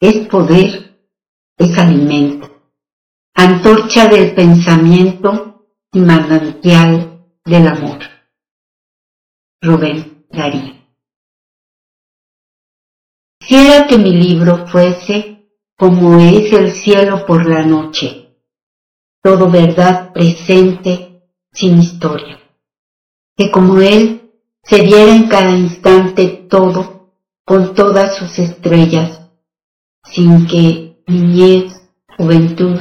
es poder, es alimento, antorcha del pensamiento y manantial del amor. Rubén Darío. Quisiera que mi libro fuese como es el cielo por la noche, todo verdad presente sin historia, que como él se diera en cada instante todo con todas sus estrellas, sin que niñez, juventud,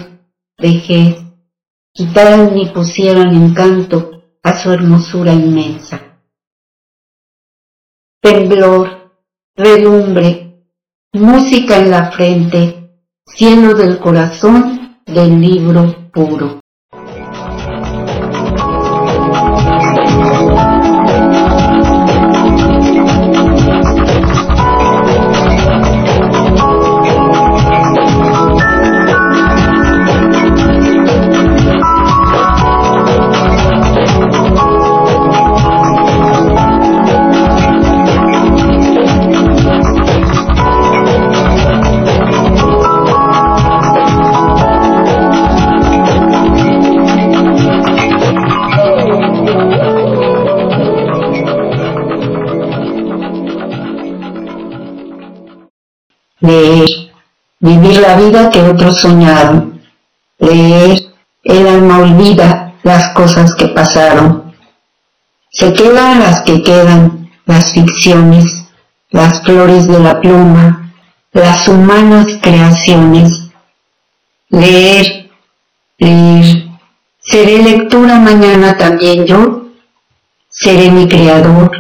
vejez quitaran ni pusieran encanto a su hermosura inmensa. Temblor, relumbre, música en la frente, cielo del corazón del libro puro. Leer, vivir la vida que otros soñaron, leer el alma olvida las cosas que pasaron. Se quedan las que quedan, las ficciones, las flores de la pluma, las humanas creaciones. Leer, leer. Seré lectura mañana también yo. Seré mi creador,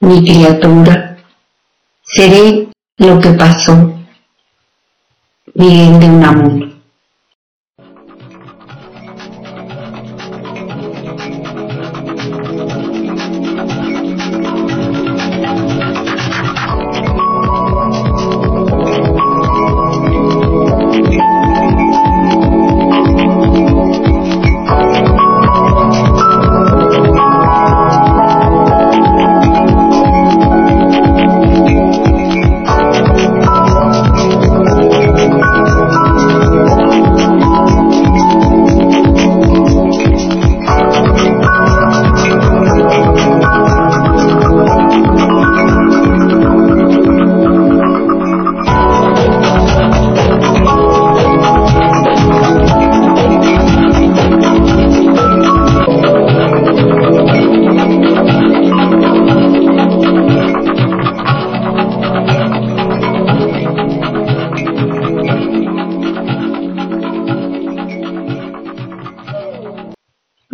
mi criatura. Seré lo que pasó. Miguel de Unamuno.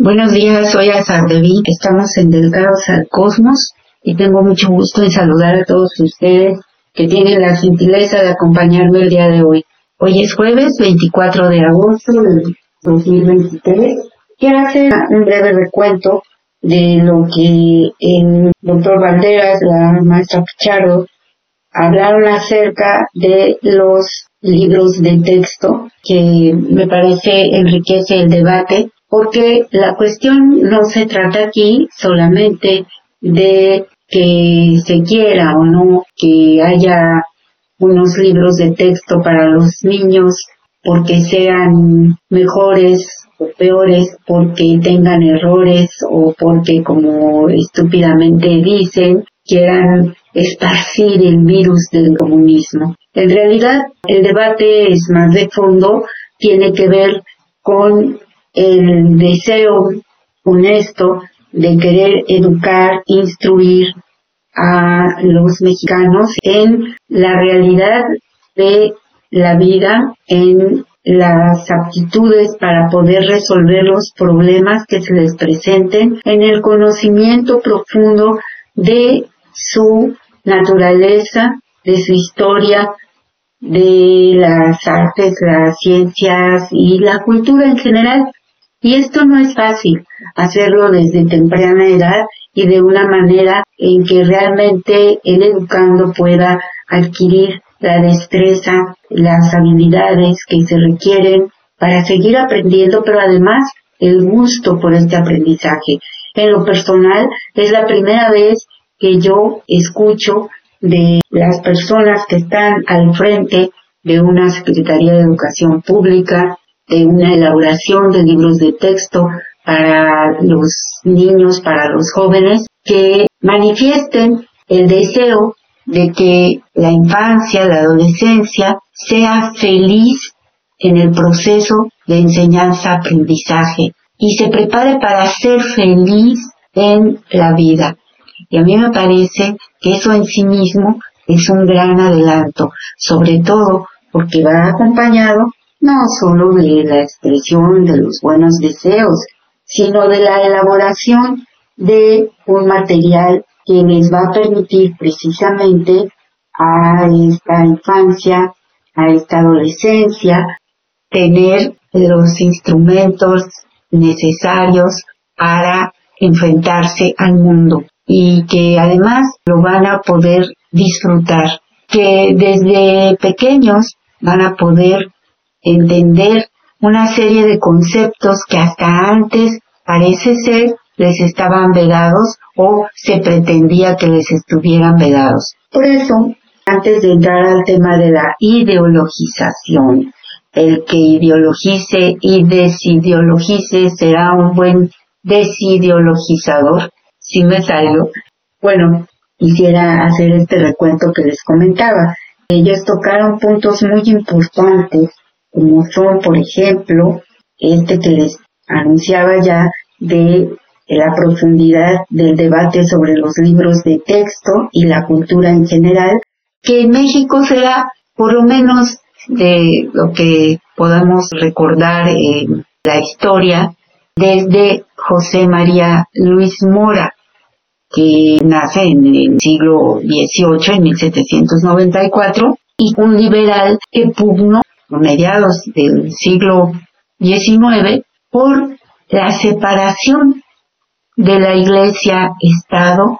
Buenos días, soy Azardeví, estamos en Delgados al Cosmos y tengo mucho gusto en saludar a todos ustedes que tienen la gentileza de acompañarme el día de hoy. Hoy es jueves 24 de agosto del 2023. Quiero hacer un breve recuento de lo que el doctor Banderas, la maestra Picharo, hablaron acerca de los libros de texto que me parece enriquece el debate porque la cuestión no se trata aquí solamente de que se quiera o no que haya unos libros de texto para los niños porque sean mejores o peores, porque tengan errores o porque como estúpidamente dicen, quieran esparcir el virus del comunismo. En realidad, el debate es más de fondo, tiene que ver con el deseo honesto de querer educar, instruir a los mexicanos en la realidad de la vida, en las aptitudes para poder resolver los problemas que se les presenten, en el conocimiento profundo de su naturaleza, de su historia, de las artes, las ciencias y la cultura en general. Y esto no es fácil, hacerlo desde temprana edad y de una manera en que realmente el educando pueda adquirir la destreza, las habilidades que se requieren para seguir aprendiendo, pero además el gusto por este aprendizaje. En lo personal, es la primera vez que yo escucho de las personas que están al frente de una Secretaría de Educación Pública, de una elaboración de libros de texto para los niños, para los jóvenes, que manifiesten el deseo de que la infancia, la adolescencia sea feliz en el proceso de enseñanza-aprendizaje y se prepare para ser feliz en la vida. Y a mí me parece que eso en sí mismo es un gran adelanto, sobre todo porque va acompañado no solo de la expresión de los buenos deseos, sino de la elaboración de un material que les va a permitir precisamente a esta infancia, a esta adolescencia, tener los instrumentos necesarios para enfrentarse al mundo y que además lo van a poder disfrutar, que desde pequeños van a poder entender una serie de conceptos que hasta antes parece ser les estaban vedados o se pretendía que les estuvieran vedados. Por eso, antes de entrar al tema de la ideologización, el que ideologice y desideologice será un buen desideologizador, si me salgo. Bueno, quisiera hacer este recuento que les comentaba. Ellos tocaron puntos muy importantes como son, por ejemplo, este que les anunciaba ya de la profundidad del debate sobre los libros de texto y la cultura en general, que en México será por lo menos de lo que podamos recordar en la historia desde José María Luis Mora, que nace en el siglo XVIII, en 1794, y un liberal que pugnó mediados del siglo XIX por la separación de la Iglesia-Estado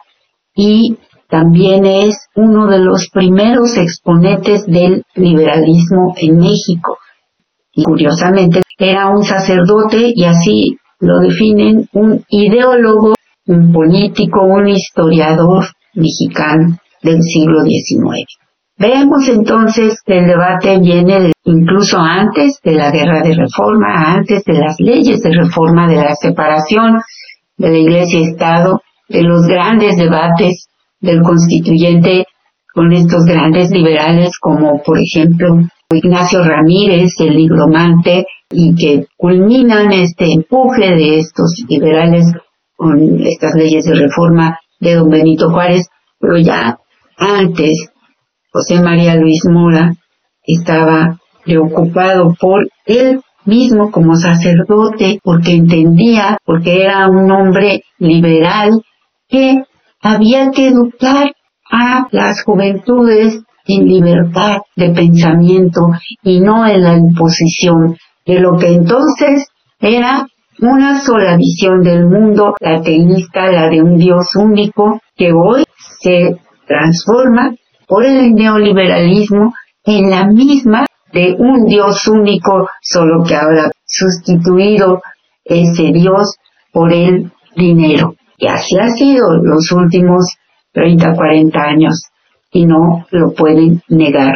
y también es uno de los primeros exponentes del liberalismo en México. Y curiosamente era un sacerdote y así lo definen un ideólogo, un político, un historiador mexicano del siglo XIX. Veamos entonces que el debate viene incluso antes de la guerra de reforma, antes de las leyes de reforma, de la separación de la Iglesia y Estado, de los grandes debates del constituyente con estos grandes liberales como por ejemplo Ignacio Ramírez, el ligromante, y que culminan este empuje de estos liberales con estas leyes de reforma de don Benito Juárez, pero ya antes José María Luis Mora estaba preocupado por él mismo como sacerdote, porque entendía, porque era un hombre liberal, que había que educar a las juventudes en libertad de pensamiento y no en la imposición de lo que entonces era una sola visión del mundo, la teísta, la de un Dios único, que hoy se transforma por el neoliberalismo en la misma de un Dios único, solo que ahora sustituido ese Dios por el dinero. Y así ha sido los últimos 30, 40 años y no lo pueden negar.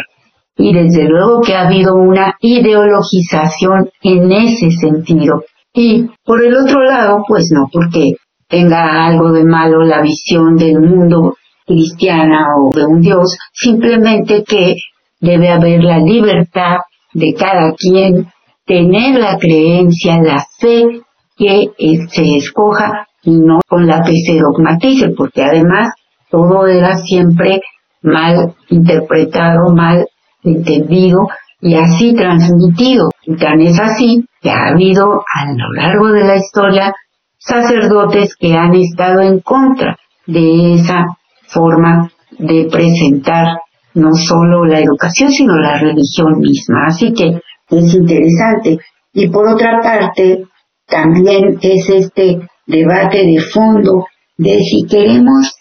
Y desde luego que ha habido una ideologización en ese sentido. Y por el otro lado, pues no porque tenga algo de malo la visión del mundo cristiana o de un Dios, simplemente que debe haber la libertad de cada quien tener la creencia, la fe que se escoja y no con la que se dogmatice, porque además todo era siempre mal interpretado, mal entendido y así transmitido. Y tan es así que ha habido a lo largo de la historia sacerdotes que han estado en contra de esa forma de presentar no solo la educación, sino la religión misma. Así que es interesante. Y por otra parte, también es este debate de fondo de si queremos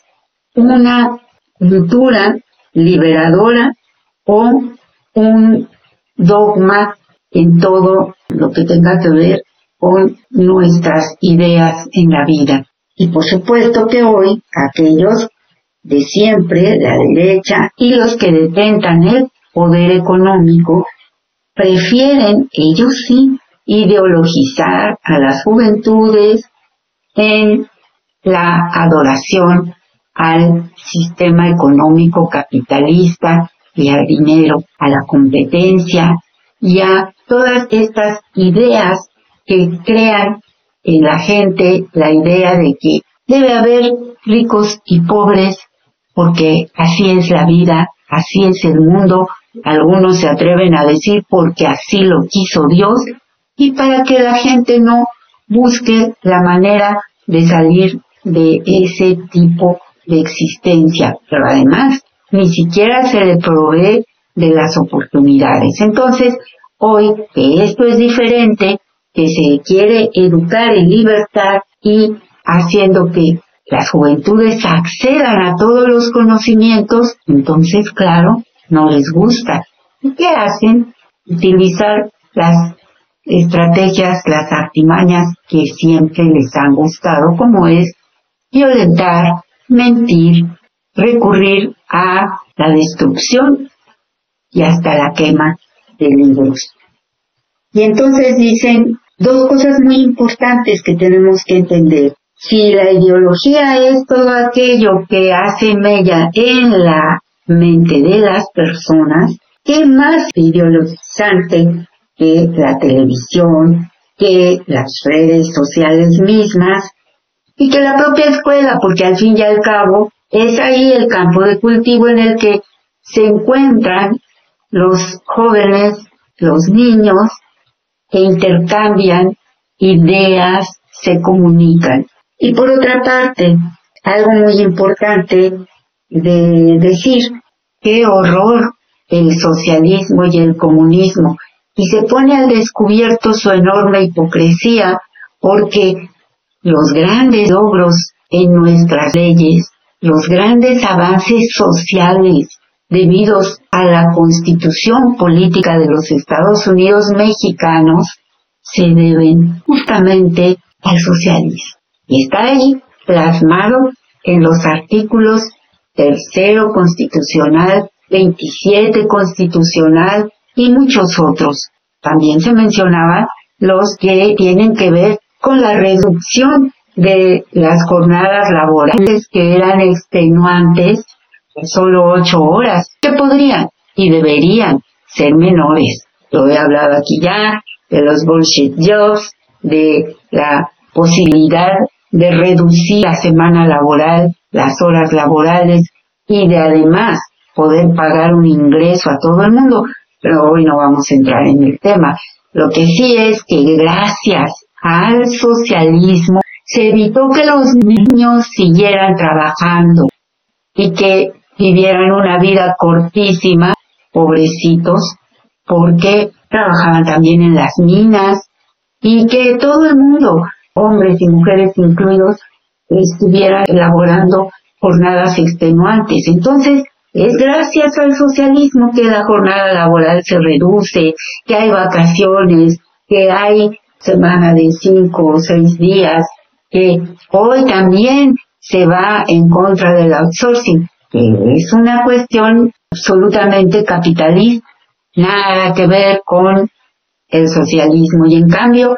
una cultura liberadora o un dogma en todo lo que tenga que ver con nuestras ideas en la vida. Y por supuesto que hoy aquellos de siempre, la derecha, y los que detentan el poder económico, prefieren, ellos sí, ideologizar a las juventudes en la adoración al sistema económico capitalista y al dinero, a la competencia y a todas estas ideas que crean en la gente la idea de que debe haber ricos y pobres porque así es la vida, así es el mundo, algunos se atreven a decir porque así lo quiso Dios, y para que la gente no busque la manera de salir de ese tipo de existencia, pero además ni siquiera se le provee de las oportunidades. Entonces, hoy que esto es diferente, que se quiere educar en libertad y haciendo que las juventudes accedan a todos los conocimientos, entonces, claro, no les gusta. ¿Y qué hacen? Utilizar las estrategias, las artimañas que siempre les han gustado, como es violentar, mentir, recurrir a la destrucción y hasta la quema de libros. Y entonces dicen dos cosas muy importantes que tenemos que entender. Si la ideología es todo aquello que hace mella en la mente de las personas, ¿qué más ideologizante que la televisión, que las redes sociales mismas y que la propia escuela, porque al fin y al cabo es ahí el campo de cultivo en el que se encuentran los jóvenes, los niños, que intercambian ideas, se comunican. Y por otra parte, algo muy importante de decir, qué horror el socialismo y el comunismo. Y se pone al descubierto su enorme hipocresía porque los grandes logros en nuestras leyes, los grandes avances sociales debidos a la constitución política de los Estados Unidos mexicanos se deben justamente al socialismo. Y está ahí plasmado en los artículos tercero constitucional, 27 constitucional y muchos otros. También se mencionaban los que tienen que ver con la reducción de las jornadas laborales que eran extenuantes, solo ocho horas, que podrían y deberían ser menores. Lo he hablado aquí ya, de los bullshit jobs, de la posibilidad de reducir la semana laboral, las horas laborales y de además poder pagar un ingreso a todo el mundo. Pero hoy no vamos a entrar en el tema. Lo que sí es que gracias al socialismo se evitó que los niños siguieran trabajando y que vivieran una vida cortísima, pobrecitos, porque trabajaban también en las minas y que todo el mundo hombres y mujeres incluidos, estuvieran elaborando jornadas extenuantes. Entonces, es gracias al socialismo que la jornada laboral se reduce, que hay vacaciones, que hay semana de cinco o seis días, que hoy también se va en contra del outsourcing, que es una cuestión absolutamente capitalista, nada que ver con el socialismo. Y en cambio,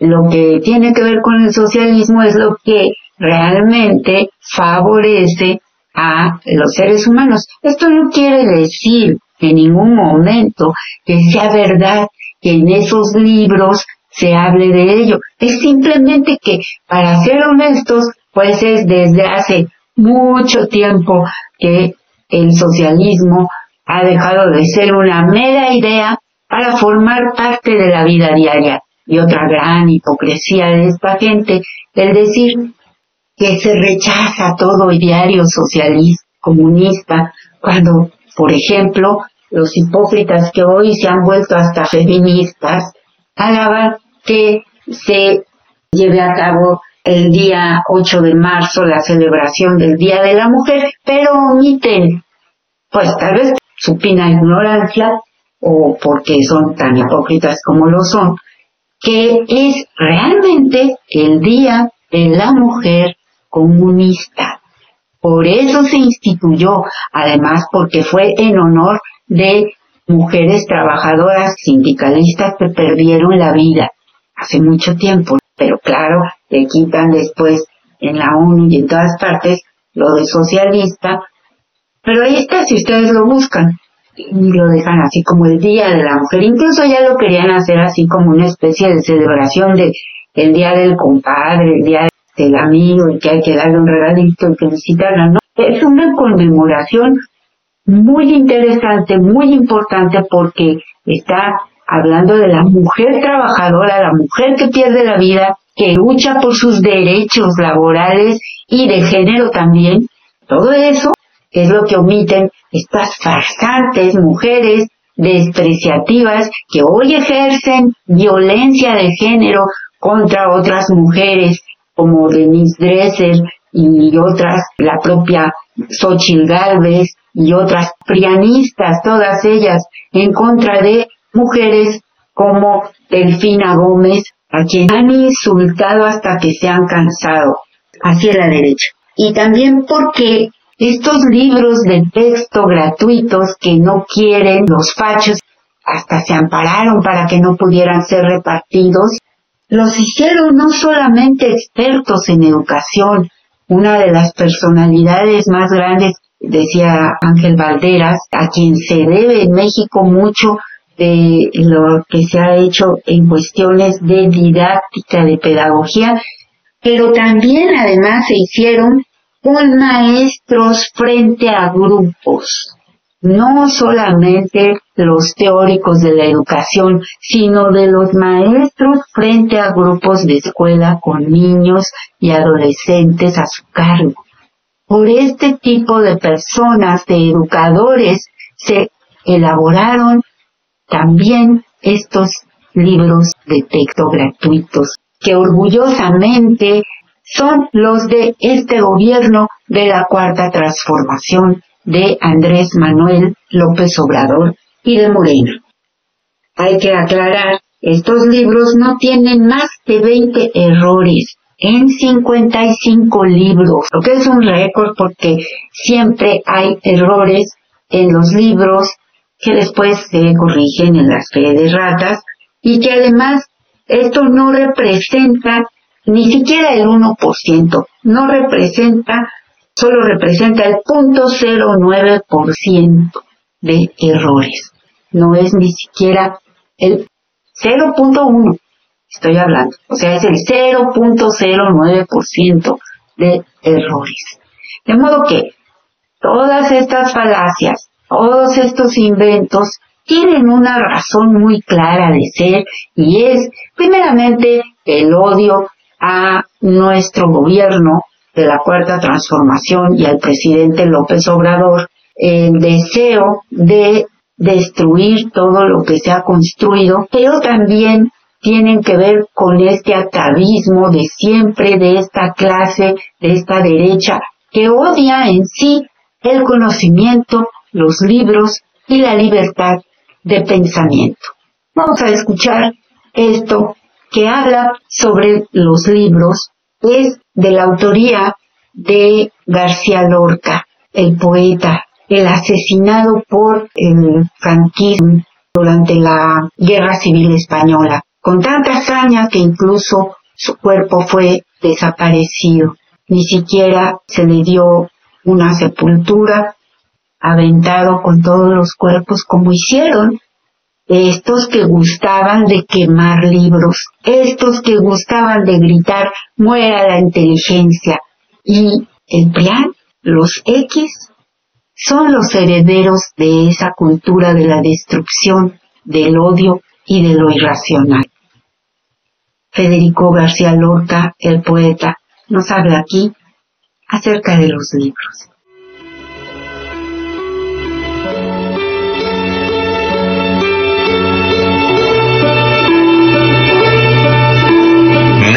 lo que tiene que ver con el socialismo es lo que realmente favorece a los seres humanos. Esto no quiere decir en ningún momento que sea verdad que en esos libros se hable de ello. Es simplemente que, para ser honestos, pues es desde hace mucho tiempo que el socialismo ha dejado de ser una mera idea para formar parte de la vida diaria y otra gran hipocresía de esta gente, el decir que se rechaza todo ideario socialista, comunista, cuando, por ejemplo, los hipócritas que hoy se han vuelto hasta feministas, alaban que se lleve a cabo el día 8 de marzo la celebración del Día de la Mujer, pero omiten, pues tal vez supina ignorancia o porque son tan hipócritas como lo son, que es realmente el Día de la Mujer Comunista. Por eso se instituyó, además porque fue en honor de mujeres trabajadoras sindicalistas que perdieron la vida hace mucho tiempo, pero claro, le quitan después en la ONU y en todas partes lo de socialista, pero ahí está si ustedes lo buscan y lo dejan así como el Día de la Mujer. Incluso ya lo querían hacer así como una especie de celebración de el Día del Compadre, el Día del Amigo, y que hay que darle un regalito y felicitarla, ¿no? Es una conmemoración muy interesante, muy importante porque está hablando de la mujer trabajadora, la mujer que pierde la vida, que lucha por sus derechos laborales y de género también. Todo eso es lo que omiten estas farsantes mujeres despreciativas que hoy ejercen violencia de género contra otras mujeres como Denise Dresser y otras, la propia Xochitl Galvez y otras prianistas, todas ellas en contra de mujeres como Delfina Gómez, a quien han insultado hasta que se han cansado hacia la derecha. Y también porque estos libros de texto gratuitos que no quieren los fachos, hasta se ampararon para que no pudieran ser repartidos, los hicieron no solamente expertos en educación, una de las personalidades más grandes, decía Ángel Valderas, a quien se debe en México mucho de lo que se ha hecho en cuestiones de didáctica, de pedagogía, pero también además se hicieron con maestros frente a grupos, no solamente los teóricos de la educación, sino de los maestros frente a grupos de escuela con niños y adolescentes a su cargo. Por este tipo de personas, de educadores, se elaboraron también estos libros de texto gratuitos que orgullosamente son los de este gobierno de la cuarta transformación de Andrés Manuel López Obrador y de Morena. Hay que aclarar, estos libros no tienen más de 20 errores en 55 libros, lo que es un récord porque siempre hay errores en los libros que después se corrigen en las fe de ratas y que además esto no representa ni siquiera el 1%, no representa, solo representa el 0.09% de errores. No es ni siquiera el 0.1, estoy hablando. O sea, es el 0.09% de errores. De modo que todas estas falacias, todos estos inventos tienen una razón muy clara de ser y es primeramente el odio a nuestro gobierno de la cuarta transformación y al presidente López Obrador el deseo de destruir todo lo que se ha construido, pero también tienen que ver con este atavismo de siempre de esta clase, de esta derecha, que odia en sí el conocimiento, los libros y la libertad de pensamiento. Vamos a escuchar esto que habla sobre los libros, es de la autoría de García Lorca, el poeta, el asesinado por el franquismo durante la Guerra Civil Española, con tanta hazaña que incluso su cuerpo fue desaparecido. Ni siquiera se le dio una sepultura, aventado con todos los cuerpos como hicieron estos que gustaban de quemar libros, estos que gustaban de gritar muera la inteligencia y el plan, los X, son los herederos de esa cultura de la destrucción, del odio y de lo irracional. Federico García Lorca, el poeta, nos habla aquí acerca de los libros.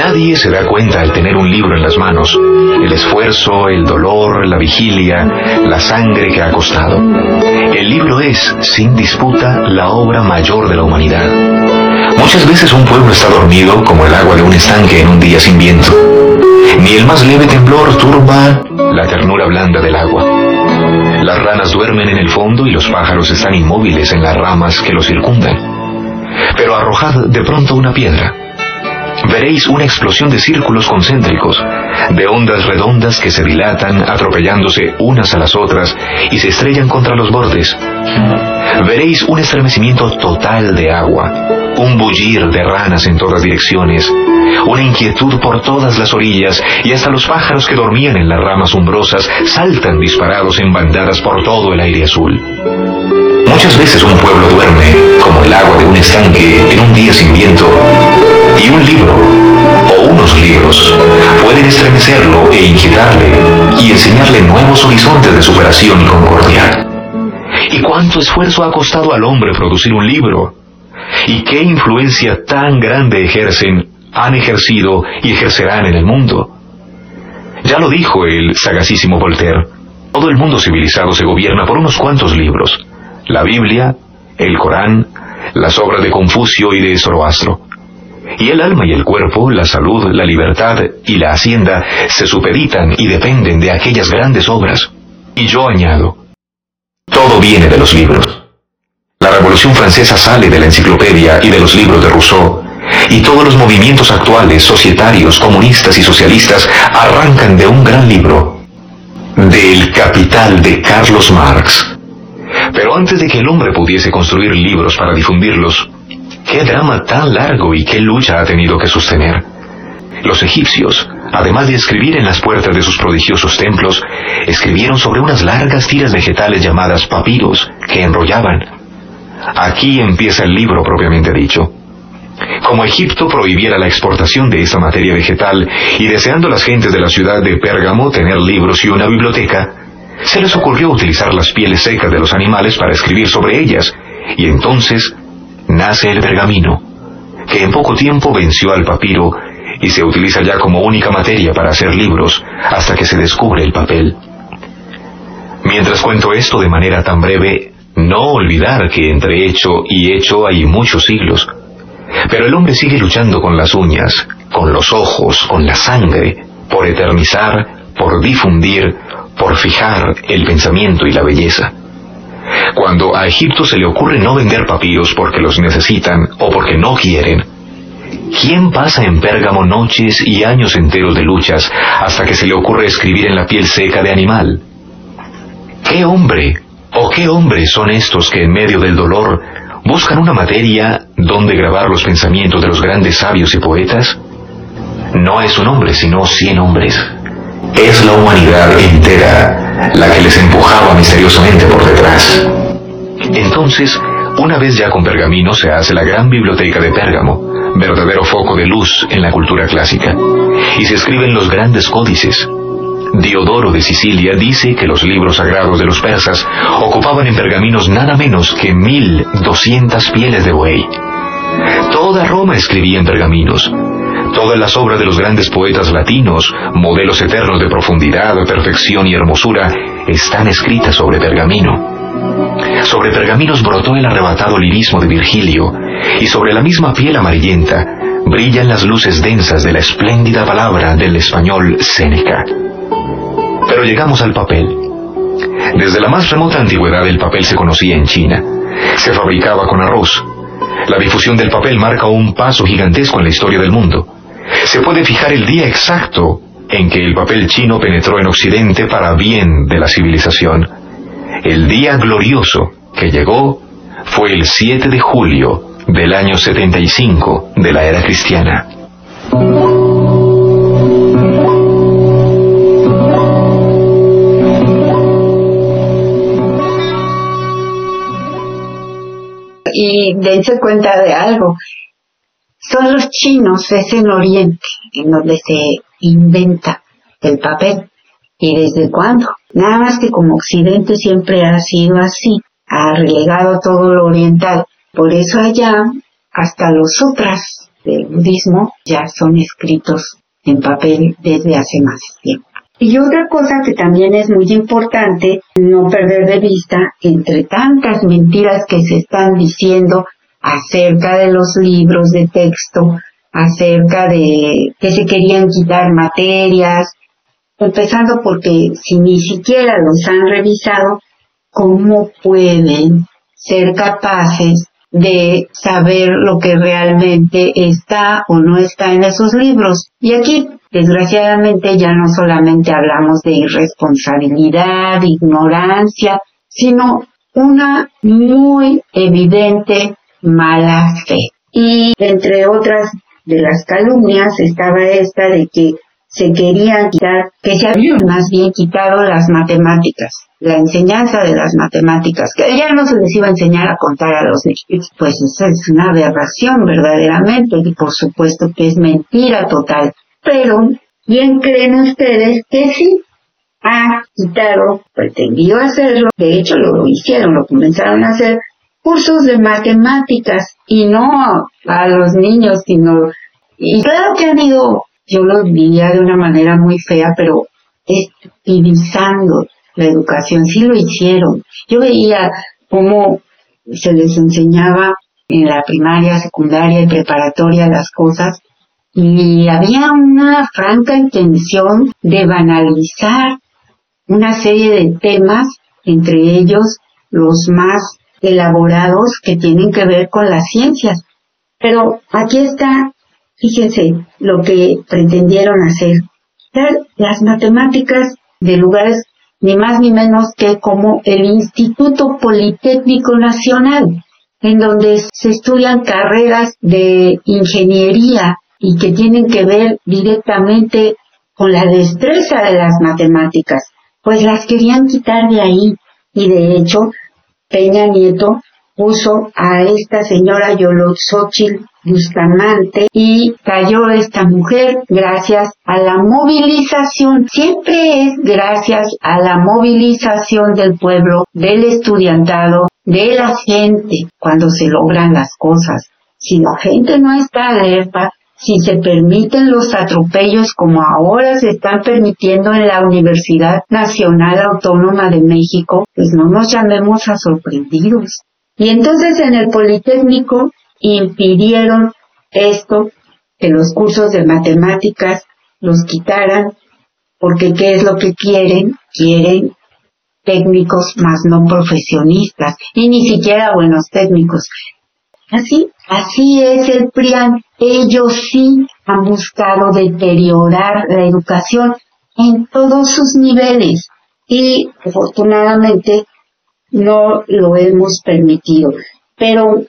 Nadie se da cuenta al tener un libro en las manos, el esfuerzo, el dolor, la vigilia, la sangre que ha costado. El libro es, sin disputa, la obra mayor de la humanidad. Muchas veces un pueblo está dormido como el agua de un estanque en un día sin viento. Ni el más leve temblor turba la ternura blanda del agua. Las ranas duermen en el fondo y los pájaros están inmóviles en las ramas que los circundan. Pero arrojad de pronto una piedra veréis una explosión de círculos concéntricos, de ondas redondas que se dilatan atropellándose unas a las otras y se estrellan contra los bordes. Veréis un estremecimiento total de agua, un bullir de ranas en todas direcciones, una inquietud por todas las orillas y hasta los pájaros que dormían en las ramas umbrosas saltan disparados en bandadas por todo el aire azul. Muchas veces un pueblo duerme como el agua de un estanque en un día sin viento y un libro o unos libros pueden estremecerlo e inquietarle y enseñarle nuevos horizontes de superación y concordia. ¿Y cuánto esfuerzo ha costado al hombre producir un libro? ¿Y qué influencia tan grande ejercen, han ejercido y ejercerán en el mundo? Ya lo dijo el sagacísimo Voltaire, todo el mundo civilizado se gobierna por unos cuantos libros, la Biblia, el Corán, las obras de Confucio y de Zoroastro. Y el alma y el cuerpo, la salud, la libertad y la hacienda se supeditan y dependen de aquellas grandes obras. Y yo añado, todo viene de los libros. La Revolución Francesa sale de la enciclopedia y de los libros de Rousseau, y todos los movimientos actuales, societarios, comunistas y socialistas, arrancan de un gran libro, del Capital de Carlos Marx. Pero antes de que el hombre pudiese construir libros para difundirlos, qué drama tan largo y qué lucha ha tenido que sostener. Los egipcios, además de escribir en las puertas de sus prodigiosos templos, escribieron sobre unas largas tiras vegetales llamadas papiros que enrollaban. Aquí empieza el libro propiamente dicho. Como Egipto prohibiera la exportación de esta materia vegetal y deseando las gentes de la ciudad de Pérgamo tener libros y una biblioteca, se les ocurrió utilizar las pieles secas de los animales para escribir sobre ellas, y entonces nace el pergamino, que en poco tiempo venció al papiro y se utiliza ya como única materia para hacer libros hasta que se descubre el papel. Mientras cuento esto de manera tan breve, no olvidar que entre hecho y hecho hay muchos siglos. Pero el hombre sigue luchando con las uñas, con los ojos, con la sangre, por eternizar, por difundir, por fijar el pensamiento y la belleza. Cuando a Egipto se le ocurre no vender papiros porque los necesitan o porque no quieren, ¿quién pasa en Pérgamo noches y años enteros de luchas hasta que se le ocurre escribir en la piel seca de animal? ¿Qué hombre o qué hombres son estos que en medio del dolor buscan una materia donde grabar los pensamientos de los grandes sabios y poetas? No es un hombre, sino cien hombres. Es la humanidad entera la que les empujaba misteriosamente por detrás. Entonces, una vez ya con pergamino se hace la gran biblioteca de Pérgamo, verdadero foco de luz en la cultura clásica, y se escriben los grandes códices, Diodoro de Sicilia dice que los libros sagrados de los persas ocupaban en pergaminos nada menos que mil doscientas pieles de buey. Toda Roma escribía en pergaminos. Todas las obras de los grandes poetas latinos, modelos eternos de profundidad, perfección y hermosura, están escritas sobre pergamino. Sobre pergaminos brotó el arrebatado lirismo de Virgilio, y sobre la misma piel amarillenta brillan las luces densas de la espléndida palabra del español Séneca. Pero llegamos al papel. Desde la más remota antigüedad el papel se conocía en China. Se fabricaba con arroz. La difusión del papel marca un paso gigantesco en la historia del mundo. Se puede fijar el día exacto en que el papel chino penetró en Occidente para bien de la civilización. El día glorioso que llegó fue el 7 de julio del año 75 de la era cristiana. y dense cuenta de algo. Son los chinos, es en Oriente, en donde se inventa el papel. ¿Y desde cuándo? Nada más que como Occidente siempre ha sido así, ha relegado todo lo oriental. Por eso allá, hasta los sutras del budismo ya son escritos en papel desde hace más tiempo. Y otra cosa que también es muy importante no perder de vista, entre tantas mentiras que se están diciendo acerca de los libros de texto, acerca de que se querían quitar materias, empezando porque si ni siquiera los han revisado, ¿cómo pueden ser capaces de saber lo que realmente está o no está en esos libros. Y aquí, desgraciadamente, ya no solamente hablamos de irresponsabilidad, ignorancia, sino una muy evidente mala fe. Y entre otras de las calumnias estaba esta de que se querían quitar, que se habían más bien quitado las matemáticas, la enseñanza de las matemáticas, que ya no se les iba a enseñar a contar a los niños. Pues es una aberración verdaderamente y por supuesto que es mentira total. Pero, ¿quién creen ustedes que sí? Ha quitado, pretendió hacerlo, de hecho lo hicieron, lo comenzaron a hacer, cursos de matemáticas y no a los niños, sino, y claro que han ido yo lo diría de una manera muy fea, pero estupidizando la educación. Sí lo hicieron. Yo veía cómo se les enseñaba en la primaria, secundaria y preparatoria las cosas y había una franca intención de banalizar una serie de temas, entre ellos los más elaborados que tienen que ver con las ciencias. Pero aquí está Fíjense lo que pretendieron hacer. Las matemáticas de lugares ni más ni menos que como el Instituto Politécnico Nacional, en donde se estudian carreras de ingeniería y que tienen que ver directamente con la destreza de las matemáticas, pues las querían quitar de ahí y de hecho Peña Nieto puso a esta señora Yolotzochil Bustamante y cayó esta mujer gracias a la movilización. Siempre es gracias a la movilización del pueblo, del estudiantado, de la gente cuando se logran las cosas. Si la gente no está alerta, si se permiten los atropellos como ahora se están permitiendo en la Universidad Nacional Autónoma de México, pues no nos llamemos a sorprendidos. Y entonces en el Politécnico impidieron esto, que los cursos de matemáticas los quitaran, porque ¿qué es lo que quieren? Quieren técnicos más no profesionistas y ni siquiera buenos técnicos. Así, así es el PRIAN. Ellos sí han buscado deteriorar la educación en todos sus niveles y afortunadamente no lo hemos permitido. Pero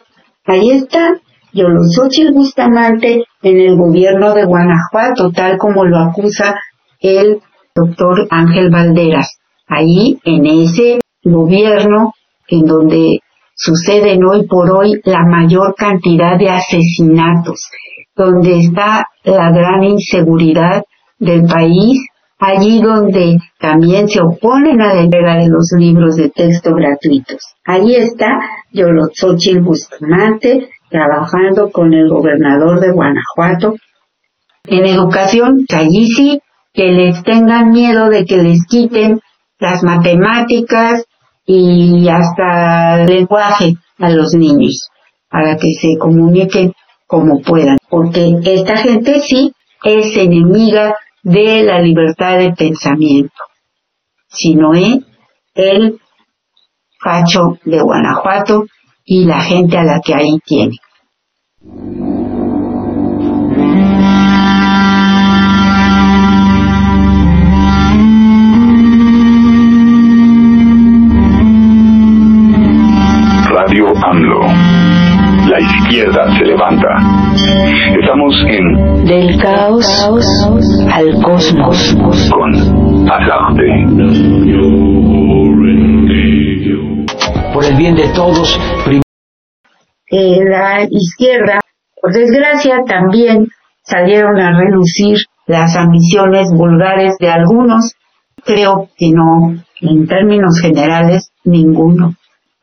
ahí está Yolosochil Bustamante en el gobierno de Guanajuato, tal como lo acusa el doctor Ángel Valderas. Ahí, en ese gobierno, en donde suceden hoy por hoy la mayor cantidad de asesinatos, donde está la gran inseguridad del país, allí donde también se oponen a la entrega de los libros de texto gratuitos. Allí está Yolotzochil Bustamante trabajando con el gobernador de Guanajuato. En educación, allí sí, que les tengan miedo de que les quiten las matemáticas y hasta lenguaje a los niños para que se comuniquen como puedan. Porque esta gente sí es enemiga de la libertad de pensamiento, sino es el facho de Guanajuato y la gente a la que ahí tiene. Radio AMLO. La izquierda se levanta. Estamos en Del caos al cosmos. con Atlante. por el bien de todos, Eh, la izquierda, por desgracia, también salieron a relucir las ambiciones vulgares de algunos. Creo que no, en términos generales, ninguno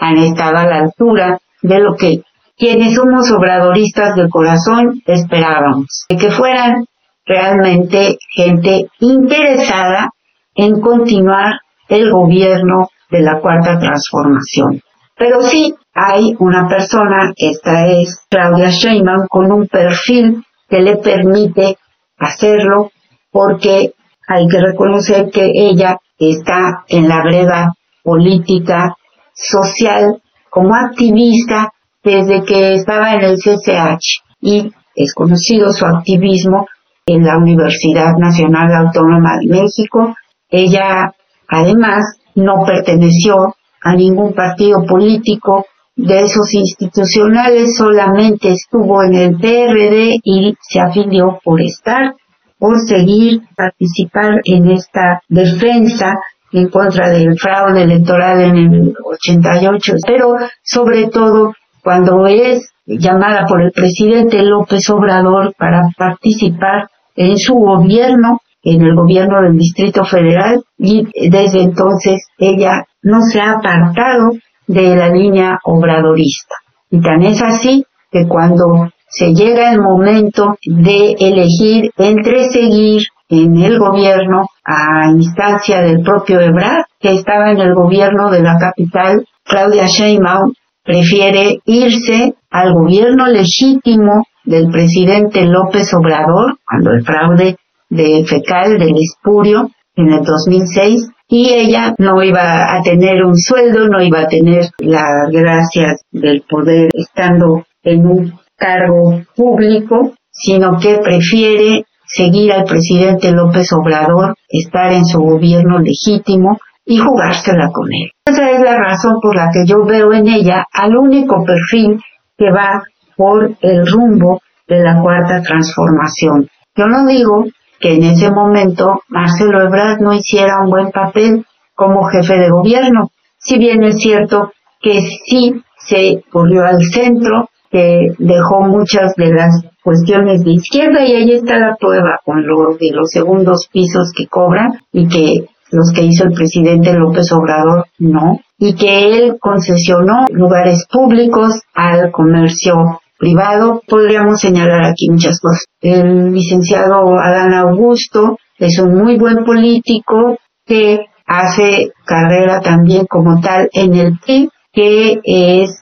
han estado a la altura de lo que quienes somos obradoristas de corazón esperábamos, de que fueran realmente gente interesada en continuar el gobierno de la cuarta transformación. Pero sí hay una persona, esta es Claudia Sheinbaum, con un perfil que le permite hacerlo porque hay que reconocer que ella está en la breva política social como activista desde que estaba en el CCH y es conocido su activismo en la Universidad Nacional Autónoma de México. Ella además no perteneció a ningún partido político de esos institucionales, solamente estuvo en el PRD y se afilió por estar, por seguir, participar en esta defensa en contra del fraude electoral en el 88, pero sobre todo cuando es llamada por el presidente López Obrador para participar en su gobierno, en el gobierno del Distrito Federal, y desde entonces ella no se ha apartado de la línea obradorista. Y tan es así que cuando se llega el momento de elegir entre seguir en el gobierno a instancia del propio Ebrard, que estaba en el gobierno de la capital, Claudia Sheinbaum prefiere irse al gobierno legítimo del presidente López Obrador, cuando el fraude de fecal del espurio en el 2006, y ella no iba a tener un sueldo, no iba a tener las gracias del poder estando en un cargo público, sino que prefiere seguir al presidente López Obrador, estar en su gobierno legítimo y jugársela con él. Esa es la razón por la que yo veo en ella al único perfil que va por el rumbo de la cuarta transformación. Yo no digo que en ese momento Marcelo Ebrard no hiciera un buen papel como jefe de gobierno, si bien es cierto que sí se volvió al centro, que dejó muchas de las cuestiones de izquierda y ahí está la prueba con lo de los segundos pisos que cobran y que los que hizo el presidente López Obrador no, y que él concesionó lugares públicos al comercio privado. Podríamos señalar aquí muchas cosas. El licenciado Adán Augusto es un muy buen político que hace carrera también como tal en el PIB, que es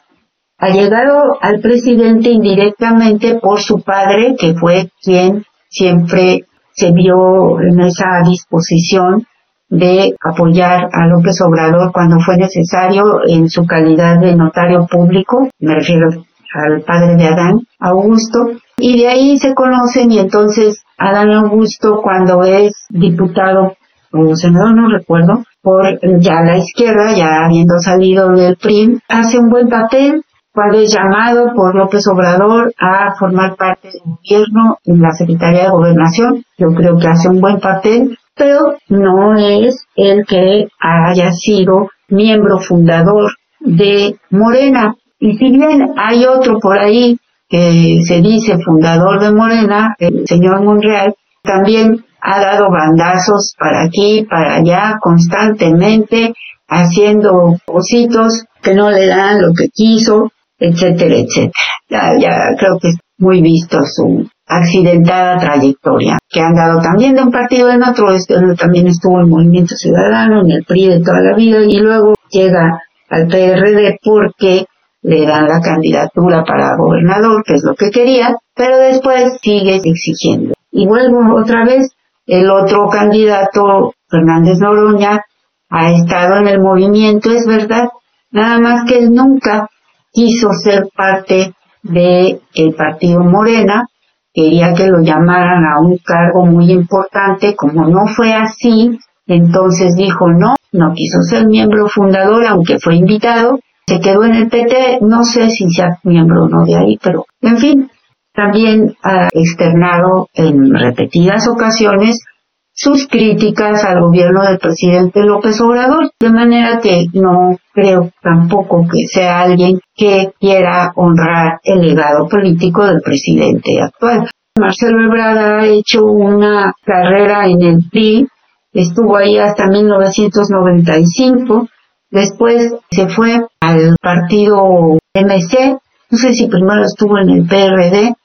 ha llegado al presidente indirectamente por su padre, que fue quien siempre se vio en esa disposición de apoyar a López Obrador cuando fue necesario en su calidad de notario público, me refiero al padre de Adán, Augusto, y de ahí se conocen y entonces Adán Augusto cuando es diputado o senador, no recuerdo, por ya la izquierda, ya habiendo salido del PRI, hace un buen papel cuando es llamado por López Obrador a formar parte del gobierno en la Secretaría de Gobernación. Yo creo que hace un buen papel, pero no es el que haya sido miembro fundador de Morena. Y si bien hay otro por ahí que se dice fundador de Morena, el señor Monreal, también ha dado bandazos para aquí, para allá, constantemente, haciendo cositos que no le dan lo que quiso, etcétera, etcétera. Ya, creo que es muy visto su accidentada trayectoria, que han dado también de un partido en otro, también estuvo en Movimiento Ciudadano, en el PRI de toda la vida, y luego llega al PRD porque le dan la candidatura para gobernador, que es lo que quería, pero después sigue exigiendo. Y vuelvo otra vez, el otro candidato, Fernández Noroña, ha estado en el movimiento, es verdad, nada más que él nunca quiso ser parte del el partido Morena, quería que lo llamaran a un cargo muy importante, como no fue así, entonces dijo no, no quiso ser miembro fundador, aunque fue invitado, se quedó en el PT, no sé si sea miembro o no de ahí, pero en fin, también ha externado en repetidas ocasiones sus críticas al gobierno del presidente López Obrador, de manera que no creo tampoco que sea alguien que quiera honrar el legado político del presidente actual. Marcelo Ebrard ha hecho una carrera en el PRI, estuvo ahí hasta 1995, después se fue al partido MC, no sé si primero estuvo en el PRD,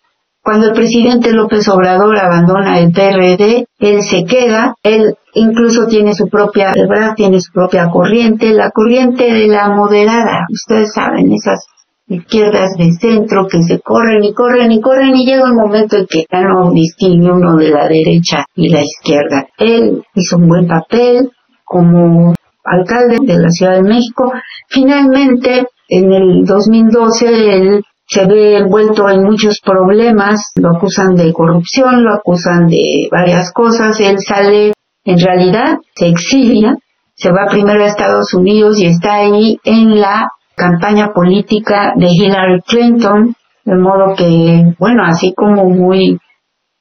cuando el presidente López Obrador abandona el PRD, él se queda, él incluso tiene su propia, verdad, tiene su propia corriente, la corriente de la moderada, ustedes saben, esas izquierdas de centro que se corren y corren y corren y llega un momento en que ya no distingue uno de la derecha y la izquierda. Él hizo un buen papel como alcalde de la Ciudad de México. Finalmente, en el 2012, él se ve envuelto en muchos problemas, lo acusan de corrupción, lo acusan de varias cosas, él sale, en realidad se exilia, se va primero a Estados Unidos y está ahí en la campaña política de Hillary Clinton, de modo que, bueno, así como muy,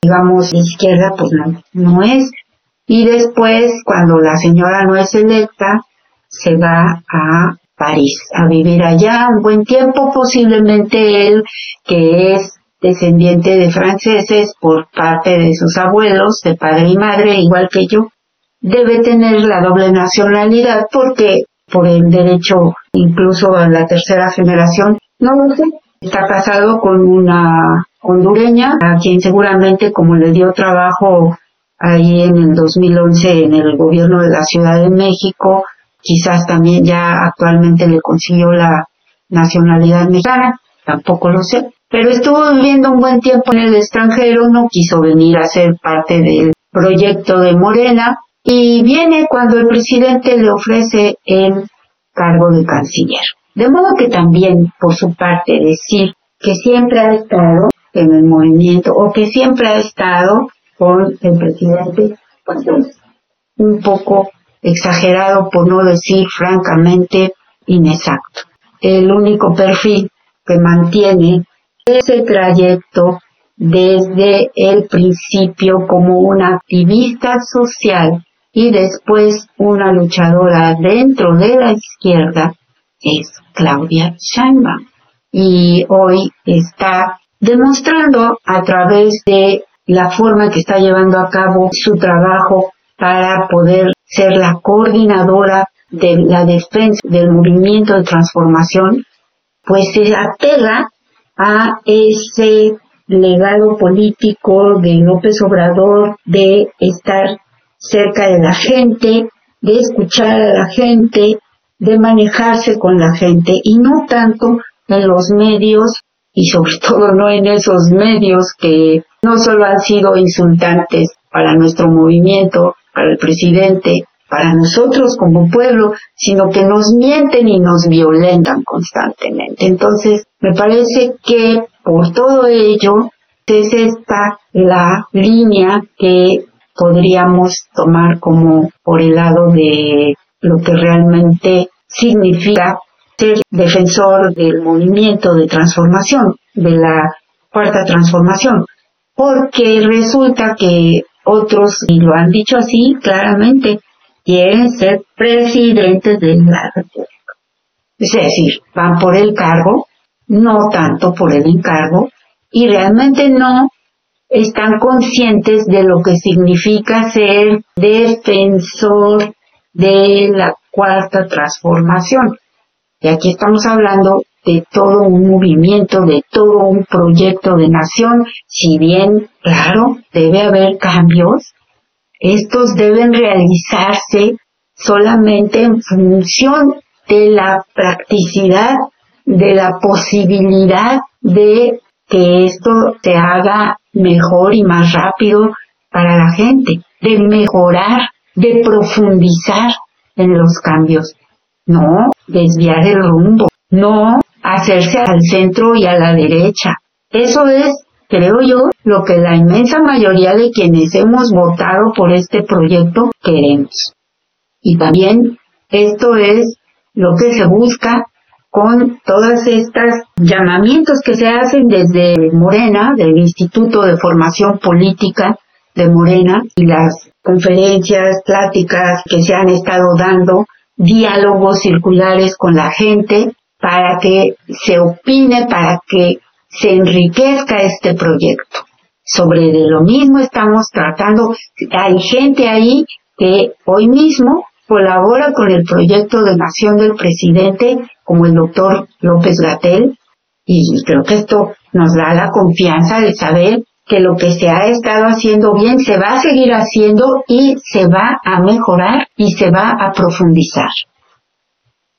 digamos, izquierda, pues no, no es. Y después, cuando la señora no es electa, se va a París, a vivir allá un buen tiempo, posiblemente él, que es descendiente de franceses por parte de sus abuelos, de padre y madre, igual que yo, debe tener la doble nacionalidad porque por el derecho incluso a la tercera generación, no lo sé, está casado con una hondureña, a quien seguramente como le dio trabajo ahí en el 2011 en el gobierno de la Ciudad de México, quizás también ya actualmente le consiguió la nacionalidad mexicana, tampoco lo sé, pero estuvo viviendo un buen tiempo en el extranjero, no quiso venir a ser parte del proyecto de Morena y viene cuando el presidente le ofrece el cargo de canciller. De modo que también, por su parte, decir que siempre ha estado en el movimiento o que siempre ha estado con el presidente, pues es un poco exagerado, por no decir francamente inexacto. El único perfil que mantiene ese trayecto desde el principio como una activista social y después una luchadora dentro de la izquierda es Claudia Sheinbaum. Y hoy está demostrando a través de la forma que está llevando a cabo su trabajo para poder ser la coordinadora de la defensa del movimiento de transformación, pues se apega a ese legado político de López Obrador de estar cerca de la gente, de escuchar a la gente, de manejarse con la gente y no tanto en los medios y sobre todo no en esos medios que no solo han sido insultantes para nuestro movimiento, para el presidente, para nosotros como pueblo, sino que nos mienten y nos violentan constantemente. Entonces, me parece que por todo ello es esta la línea que podríamos tomar como por el lado de lo que realmente significa ser defensor del movimiento de transformación, de la cuarta transformación, porque resulta que otros, y lo han dicho así claramente, quieren ser presidentes de la República. Es decir, van por el cargo, no tanto por el encargo, y realmente no están conscientes de lo que significa ser defensor de la cuarta transformación. Y aquí estamos hablando de todo un movimiento, de todo un proyecto de nación, si bien, claro, debe haber cambios, estos deben realizarse solamente en función de la practicidad, de la posibilidad de que esto se haga mejor y más rápido para la gente, de mejorar, de profundizar en los cambios, no desviar el rumbo, no hacerse al centro y a la derecha. Eso es, creo yo, lo que la inmensa mayoría de quienes hemos votado por este proyecto queremos. Y también esto es lo que se busca con todas estas llamamientos que se hacen desde Morena, del Instituto de Formación Política de Morena, y las conferencias, pláticas que se han estado dando, diálogos circulares con la gente para que se opine, para que se enriquezca este proyecto. Sobre lo mismo estamos tratando, hay gente ahí que hoy mismo colabora con el proyecto de nación del presidente, como el doctor López Gatel, y creo que esto nos da la confianza de saber que lo que se ha estado haciendo bien se va a seguir haciendo y se va a mejorar y se va a profundizar.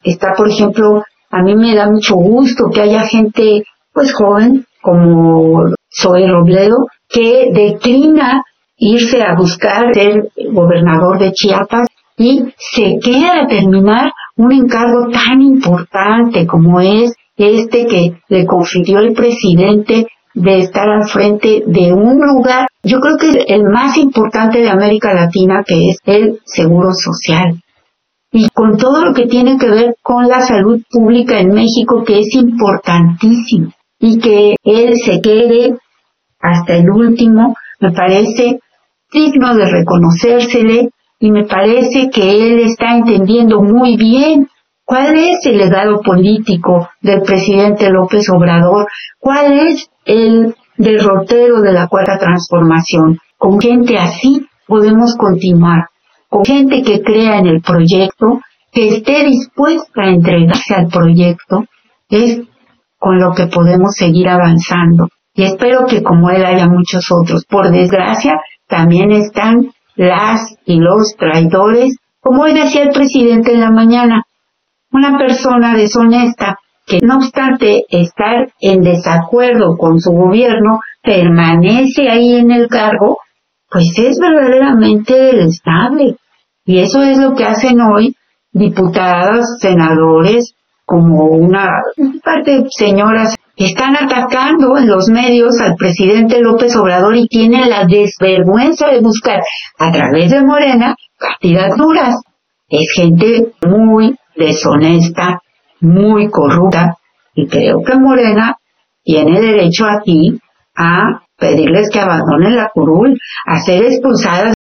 Está, por ejemplo, a mí me da mucho gusto que haya gente, pues joven, como Zoe Robledo, que declina irse a buscar ser gobernador de Chiapas y se queda a terminar un encargo tan importante como es este que le confirió el presidente de estar al frente de un lugar, yo creo que es el más importante de América Latina, que es el Seguro Social. Y con todo lo que tiene que ver con la salud pública en México, que es importantísimo. Y que él se quede hasta el último, me parece digno de reconocérsele y me parece que él está entendiendo muy bien cuál es el legado político del presidente López Obrador, cuál es el derrotero de la cuarta transformación. Con gente así podemos continuar, gente que crea en el proyecto, que esté dispuesta a entregarse al proyecto, es con lo que podemos seguir avanzando. Y espero que como él haya muchos otros. Por desgracia, también están las y los traidores, como hoy decía el presidente en la mañana, una persona deshonesta que no obstante estar en desacuerdo con su gobierno, permanece ahí en el cargo, pues es verdaderamente estable. Y eso es lo que hacen hoy diputadas, senadores, como una parte de señoras están atacando en los medios al presidente López Obrador y tienen la desvergüenza de buscar a través de Morena candidaturas. es gente muy deshonesta, muy corrupta, y creo que Morena tiene derecho aquí a pedirles que abandonen la curul, a ser expulsadas.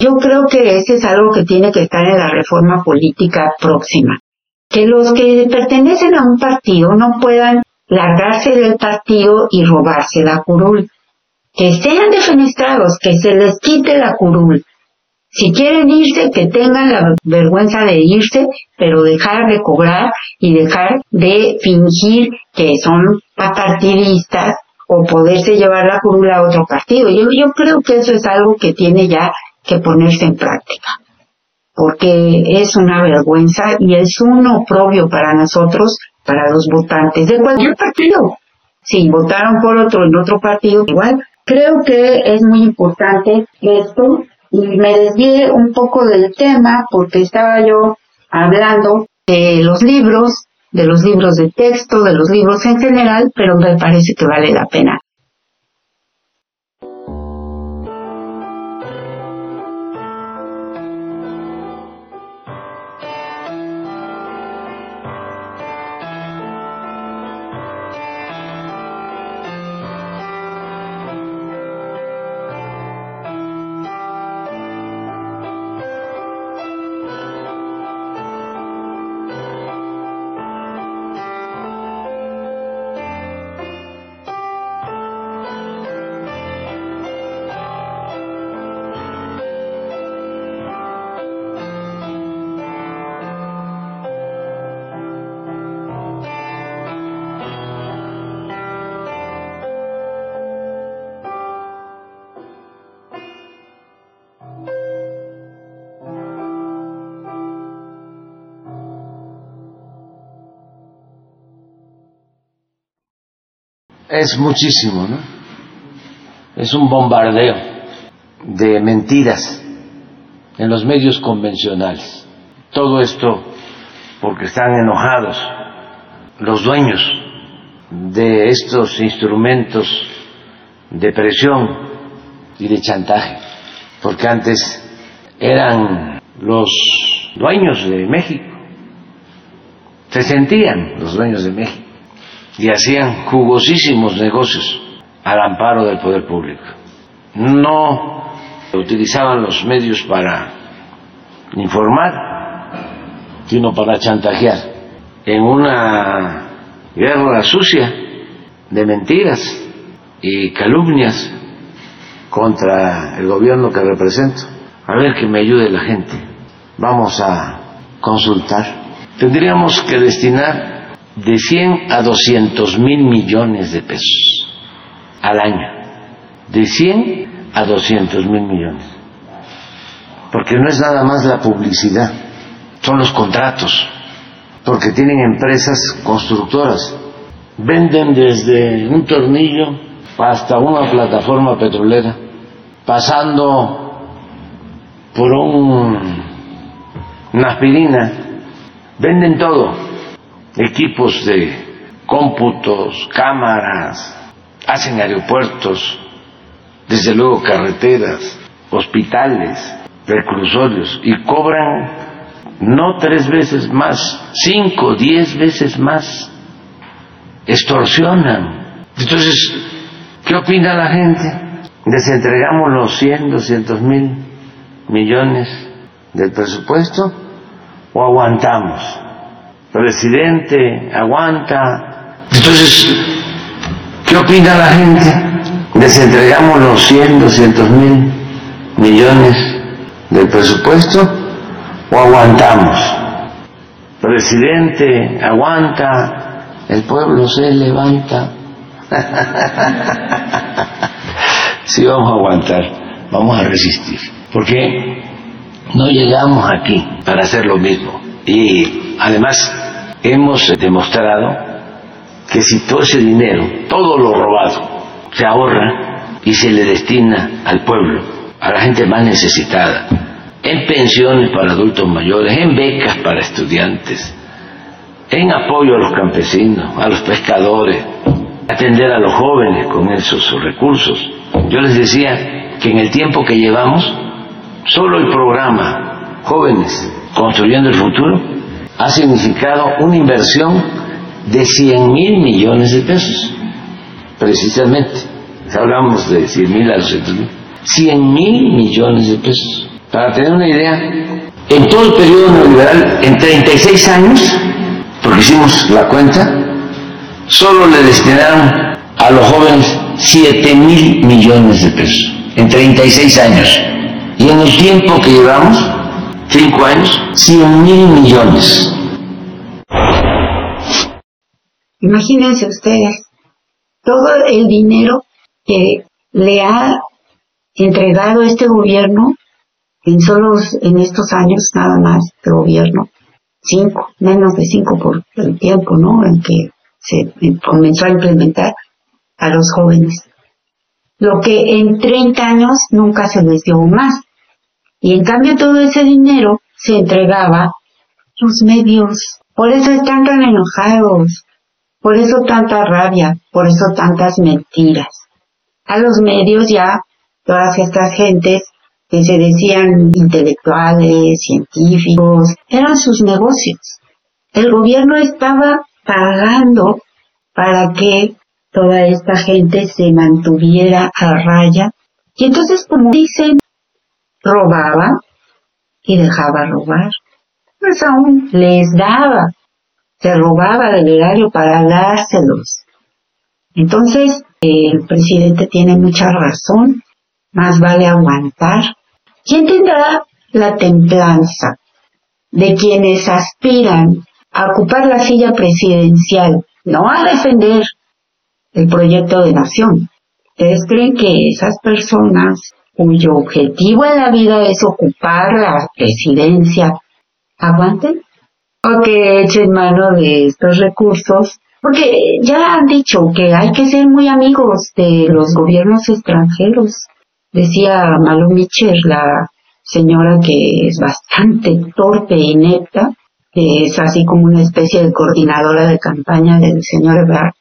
Yo creo que ese es algo que tiene que estar en la reforma política próxima. Que los que pertenecen a un partido no puedan largarse del partido y robarse la curul. Que sean defenestrados, que se les quite la curul. Si quieren irse, que tengan la vergüenza de irse, pero dejar de cobrar y dejar de fingir que son partidistas o poderse llevar la curula a otro partido. Yo creo que eso es algo que tiene ya que ponerse en práctica, porque es una vergüenza y es un oprobio para nosotros, para los votantes de cualquier partido. Si votaron por otro en otro partido, igual. Creo que es muy importante esto y me desvié un poco del tema porque estaba yo hablando de los libros de los libros de texto, de los libros en general, pero me parece que vale la pena es muchísimo, ¿no? Es un bombardeo de mentiras en los medios convencionales. Todo esto porque están enojados los dueños de estos instrumentos de presión y de chantaje, porque antes eran los dueños de México, se sentían los dueños de México y hacían jugosísimos negocios al amparo del poder público. No utilizaban los medios para informar, sino para chantajear en una guerra sucia de mentiras y calumnias contra el gobierno que represento. A ver que me ayude la gente. Vamos a consultar. Tendríamos que destinar de 100 a 200 mil millones de pesos al año. De 100 a 200 mil millones. Porque no es nada más la publicidad, son los contratos. Porque tienen empresas constructoras. Venden desde un tornillo hasta una plataforma petrolera, pasando por un, una aspirina. Venden todo equipos de cómputos, cámaras, hacen aeropuertos, desde luego carreteras, hospitales, reclusorios y cobran no tres veces más, cinco, diez veces más, extorsionan. Entonces, ¿qué opina la gente? ¿Les entregamos los 100, 200 mil millones del presupuesto o aguantamos? Presidente, aguanta. Entonces, ¿qué opina la gente? ¿Les entregamos los 100, 200 mil millones del presupuesto o aguantamos? Presidente, aguanta, el pueblo se levanta. sí, vamos a aguantar, vamos a resistir, porque no llegamos aquí para hacer lo mismo. Y además hemos demostrado que si todo ese dinero, todo lo robado, se ahorra y se le destina al pueblo, a la gente más necesitada, en pensiones para adultos mayores, en becas para estudiantes, en apoyo a los campesinos, a los pescadores, atender a los jóvenes con esos recursos. Yo les decía que en el tiempo que llevamos, solo el programa jóvenes construyendo el futuro ha significado una inversión de 100 mil millones de pesos, precisamente. Hablamos de 100 mil a 200 mil. 100 mil millones de pesos. Para tener una idea, en todo el periodo neoliberal, en 36 años, porque hicimos la cuenta, solo le destinaron a los jóvenes 7 mil millones de pesos, en 36 años. Y en el tiempo que llevamos, 5 años, 100 mil millones. Imagínense ustedes todo el dinero que le ha entregado este gobierno en solo en estos años nada más de gobierno, cinco, menos de cinco por el tiempo, ¿no? En que se comenzó a implementar a los jóvenes. Lo que en 30 años nunca se les dio más. Y en cambio todo ese dinero se entregaba a los medios. Por eso están tan enojados. Por eso tanta rabia. Por eso tantas mentiras. A los medios ya todas estas gentes que se decían intelectuales, científicos, eran sus negocios. El gobierno estaba pagando para que toda esta gente se mantuviera a raya. Y entonces, como dicen, robaba y dejaba robar. Pues aún les daba, se robaba del erario para dárselos. Entonces, el presidente tiene mucha razón, más vale aguantar. ¿Quién tendrá la templanza de quienes aspiran a ocupar la silla presidencial, no a defender el proyecto de nación? ¿Ustedes creen que esas personas cuyo objetivo en la vida es ocupar la presidencia aguanten? ¿O que echen mano de estos recursos porque ya han dicho que hay que ser muy amigos de los gobiernos extranjeros. Decía Malu Mitchell, la señora que es bastante torpe e inepta, que es así como una especie de coordinadora de campaña del señor Ebrard,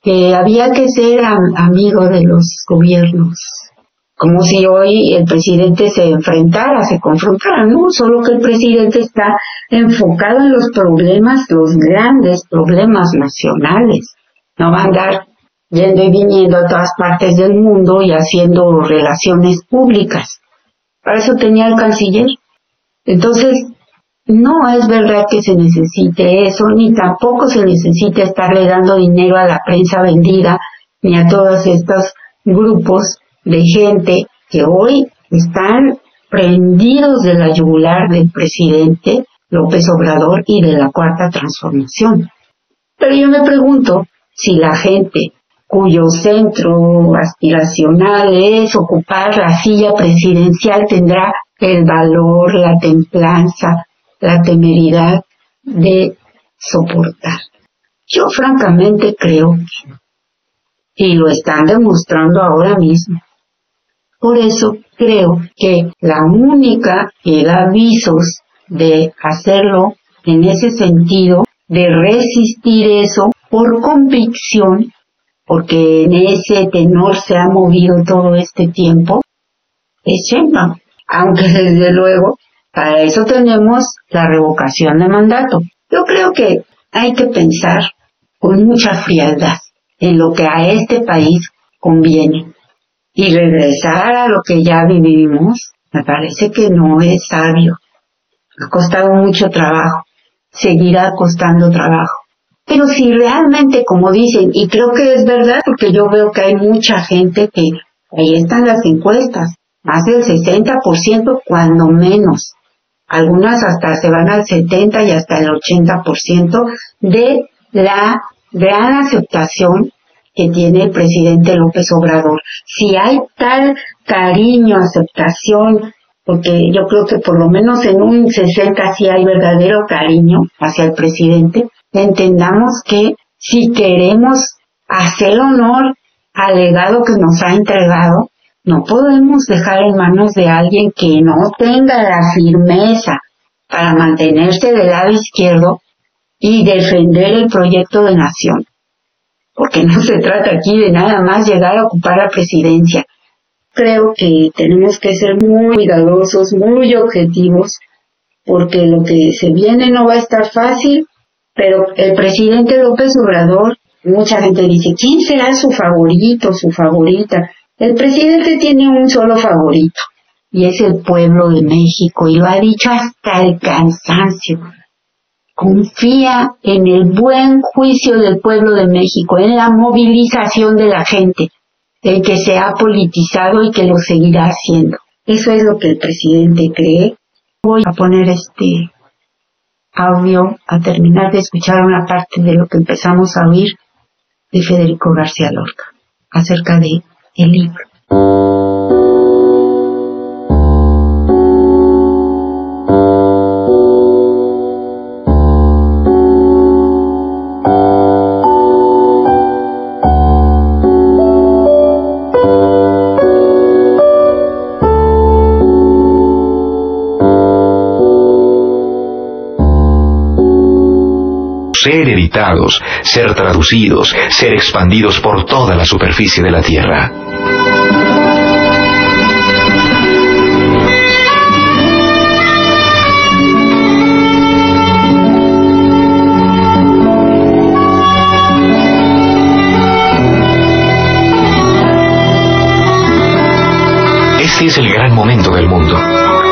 que había que ser amigo de los gobiernos como si hoy el presidente se enfrentara, se confrontara, no, solo que el presidente está enfocado en los problemas, los grandes problemas nacionales. No va a andar yendo y viniendo a todas partes del mundo y haciendo relaciones públicas. Para eso tenía el canciller. Entonces, no es verdad que se necesite eso, ni tampoco se necesita estarle dando dinero a la prensa vendida, ni a todos estos grupos de gente que hoy están prendidos de la yugular del presidente López Obrador y de la cuarta transformación. Pero yo me pregunto si la gente cuyo centro aspiracional es ocupar la silla presidencial tendrá el valor, la templanza, la temeridad de soportar. Yo francamente creo que. Y lo están demostrando ahora mismo. Por eso creo que la única que da avisos de hacerlo en ese sentido, de resistir eso por convicción, porque en ese tenor se ha movido todo este tiempo, es Sheinbaum. Aunque desde luego, para eso tenemos la revocación de mandato. Yo creo que hay que pensar con mucha frialdad en lo que a este país conviene y regresar a lo que ya vivimos, me parece que no es sabio. Ha costado mucho trabajo, seguirá costando trabajo. Pero si realmente, como dicen, y creo que es verdad, porque yo veo que hay mucha gente que, ahí están las encuestas, más del 60% cuando menos. Algunas hasta se van al 70 y hasta el 80% de la gran aceptación que tiene el presidente López Obrador. Si hay tal cariño, aceptación, porque yo creo que por lo menos en un 60 sí hay verdadero cariño hacia el presidente, entendamos que si queremos hacer honor al legado que nos ha entregado, no podemos dejar en manos de alguien que no tenga la firmeza para mantenerse del lado izquierdo y defender el proyecto de nación porque no se trata aquí de nada más llegar a ocupar la presidencia. Creo que tenemos que ser muy cuidadosos, muy objetivos porque lo que se viene no va a estar fácil, pero el presidente López Obrador, mucha gente dice, ¿quién será su favorito, su favorita? El presidente tiene un solo favorito, y es el pueblo de México, y lo ha dicho hasta el cansancio. Confía en el buen juicio del pueblo de México, en la movilización de la gente, el que se ha politizado y que lo seguirá haciendo. Eso es lo que el presidente cree. Voy a poner este audio a terminar de escuchar una parte de lo que empezamos a oír de Federico García Lorca acerca de el libro. Ser traducidos, ser expandidos por toda la superficie de la Tierra. Este es el gran momento del mundo.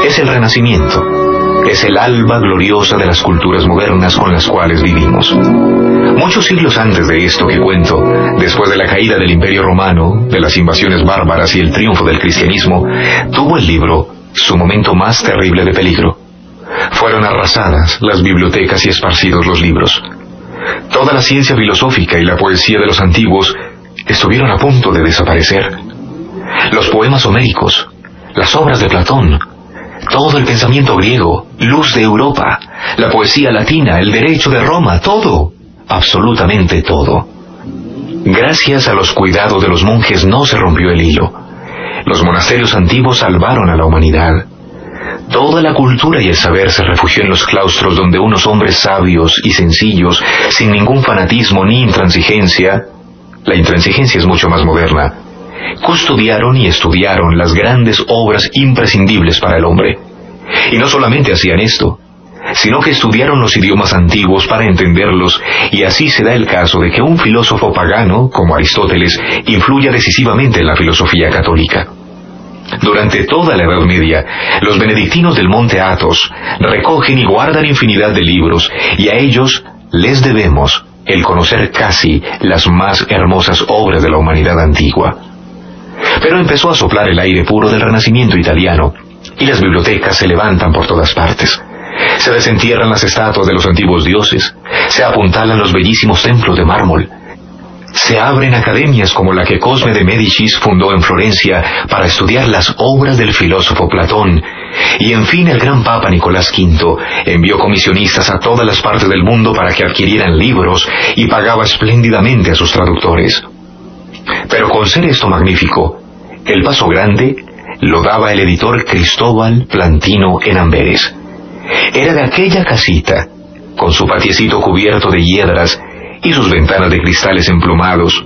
Es el renacimiento. Es el alba gloriosa de las culturas modernas con las cuales vivimos. Muchos siglos antes de esto que cuento, después de la caída del Imperio Romano, de las invasiones bárbaras y el triunfo del cristianismo, tuvo el libro su momento más terrible de peligro. Fueron arrasadas las bibliotecas y esparcidos los libros. Toda la ciencia filosófica y la poesía de los antiguos estuvieron a punto de desaparecer. Los poemas homéricos, las obras de Platón, todo el pensamiento griego, luz de Europa, la poesía latina, el derecho de Roma, todo, absolutamente todo. Gracias a los cuidados de los monjes no se rompió el hilo. Los monasterios antiguos salvaron a la humanidad. Toda la cultura y el saber se refugió en los claustros donde unos hombres sabios y sencillos, sin ningún fanatismo ni intransigencia, la intransigencia es mucho más moderna, custodiaron y estudiaron las grandes obras imprescindibles para el hombre. Y no solamente hacían esto, sino que estudiaron los idiomas antiguos para entenderlos, y así se da el caso de que un filósofo pagano, como Aristóteles, influya decisivamente en la filosofía católica. Durante toda la Edad Media, los benedictinos del monte Athos recogen y guardan infinidad de libros, y a ellos les debemos el conocer casi las más hermosas obras de la humanidad antigua. Pero empezó a soplar el aire puro del renacimiento italiano, y las bibliotecas se levantan por todas partes. Se desentierran las estatuas de los antiguos dioses, se apuntalan los bellísimos templos de mármol, se abren academias como la que Cosme de Medicis fundó en Florencia para estudiar las obras del filósofo Platón, y en fin el gran Papa Nicolás V envió comisionistas a todas las partes del mundo para que adquirieran libros y pagaba espléndidamente a sus traductores. Pero con ser esto magnífico, el paso grande lo daba el editor Cristóbal Plantino en Amberes. Era de aquella casita, con su patiecito cubierto de hiedras y sus ventanas de cristales emplumados,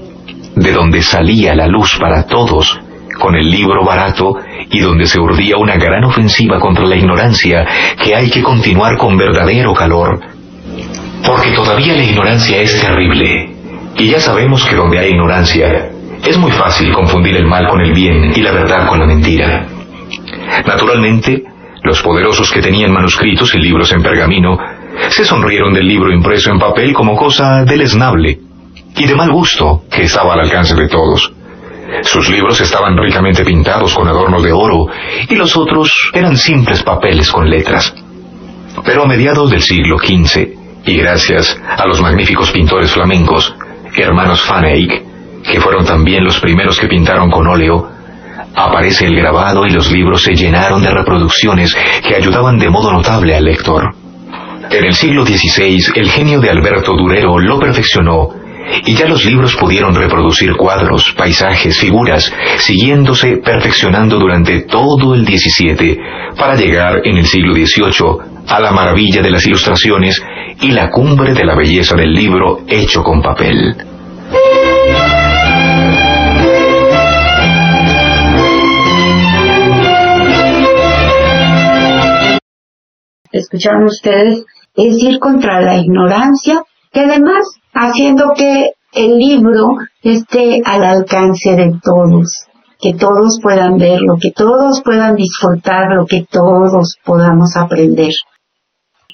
de donde salía la luz para todos, con el libro barato y donde se urdía una gran ofensiva contra la ignorancia que hay que continuar con verdadero calor, porque todavía la ignorancia es terrible, y ya sabemos que donde hay ignorancia, es muy fácil confundir el mal con el bien y la verdad con la mentira. Naturalmente, los poderosos que tenían manuscritos y libros en pergamino se sonrieron del libro impreso en papel como cosa deleznable y de mal gusto que estaba al alcance de todos. Sus libros estaban ricamente pintados con adornos de oro y los otros eran simples papeles con letras. Pero a mediados del siglo XV, y gracias a los magníficos pintores flamencos, hermanos Van que fueron también los primeros que pintaron con óleo, aparece el grabado y los libros se llenaron de reproducciones que ayudaban de modo notable al lector. En el siglo XVI, el genio de Alberto Durero lo perfeccionó y ya los libros pudieron reproducir cuadros, paisajes, figuras, siguiéndose perfeccionando durante todo el XVII para llegar en el siglo XVIII a la maravilla de las ilustraciones y la cumbre de la belleza del libro hecho con papel. Escucharon ustedes, es ir contra la ignorancia, que además haciendo que el libro esté al alcance de todos, que todos puedan verlo, que todos puedan disfrutarlo, que todos podamos aprender.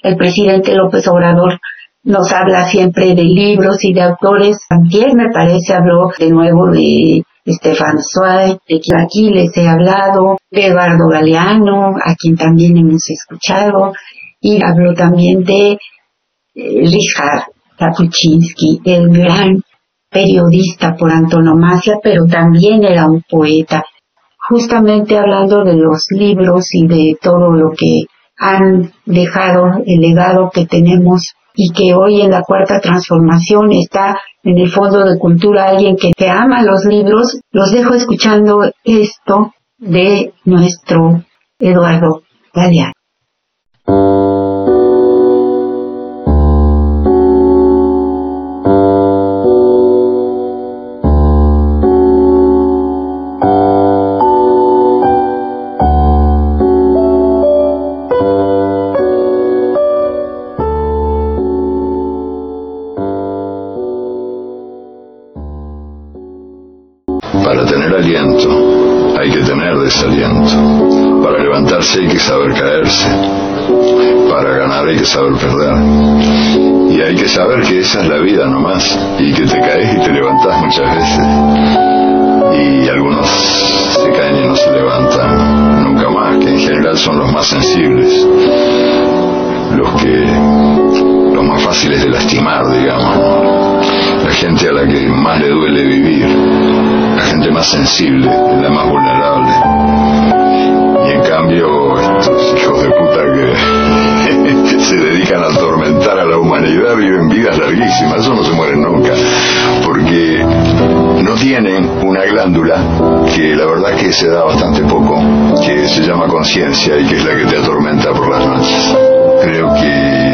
El presidente López Obrador nos habla siempre de libros y de autores. Antier, me parece, habló de nuevo de Stefan Zweig, de quien aquí les he hablado, de Eduardo Galeano, a quien también hemos escuchado, y habló también de eh, Richard Kapuczynski, el gran periodista por antonomasia, pero también era un poeta. Justamente hablando de los libros y de todo lo que han dejado, el legado que tenemos y que hoy en la cuarta transformación está en el fondo de cultura alguien que, te ama los libros, los dejo escuchando esto de nuestro Eduardo Galeano. Muchas veces. Y algunos se caen y no se levantan nunca más, que en general son los más sensibles. Los que los más fáciles de lastimar, digamos. La gente a la que más le duele vivir. La gente más sensible, la más vulnerable y en cambio, estos hijos de puta que se dedican a atormentar a la humanidad viven vidas larguísimas, eso no se mueren nunca, tienen una glándula que la verdad que se da bastante poco, que se llama conciencia y que es la que te atormenta por las noches. Creo que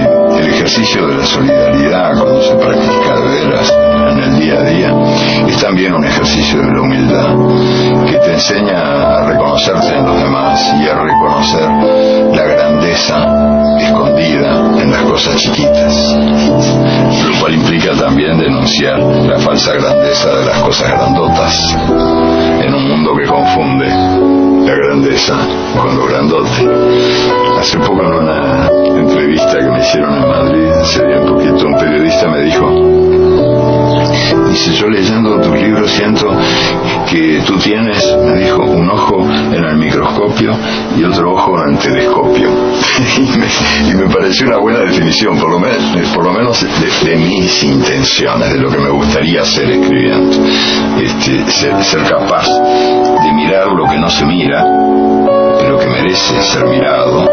ejercicio de la solidaridad cuando se practica de veras en el día a día es también un ejercicio de la humildad que te enseña a reconocerte en los demás y a reconocer la grandeza escondida en las cosas chiquitas, lo cual implica también denunciar la falsa grandeza de las cosas grandotas en un mundo que confunde la grandeza con lo grandote. Hace poco en una entrevista que me hicieron en Madrid, hace bien poquito, un periodista me dijo, Dice, yo leyendo tu libro siento que tú tienes, me dijo, un ojo en el microscopio y otro ojo en el telescopio. y, me, pareció una buena definición, por lo menos, por lo menos de, mis intenciones, de lo que me gustaría hacer escribiendo. Este, ser, capaz de mirar lo que no se mira, lo que merece ser mirado,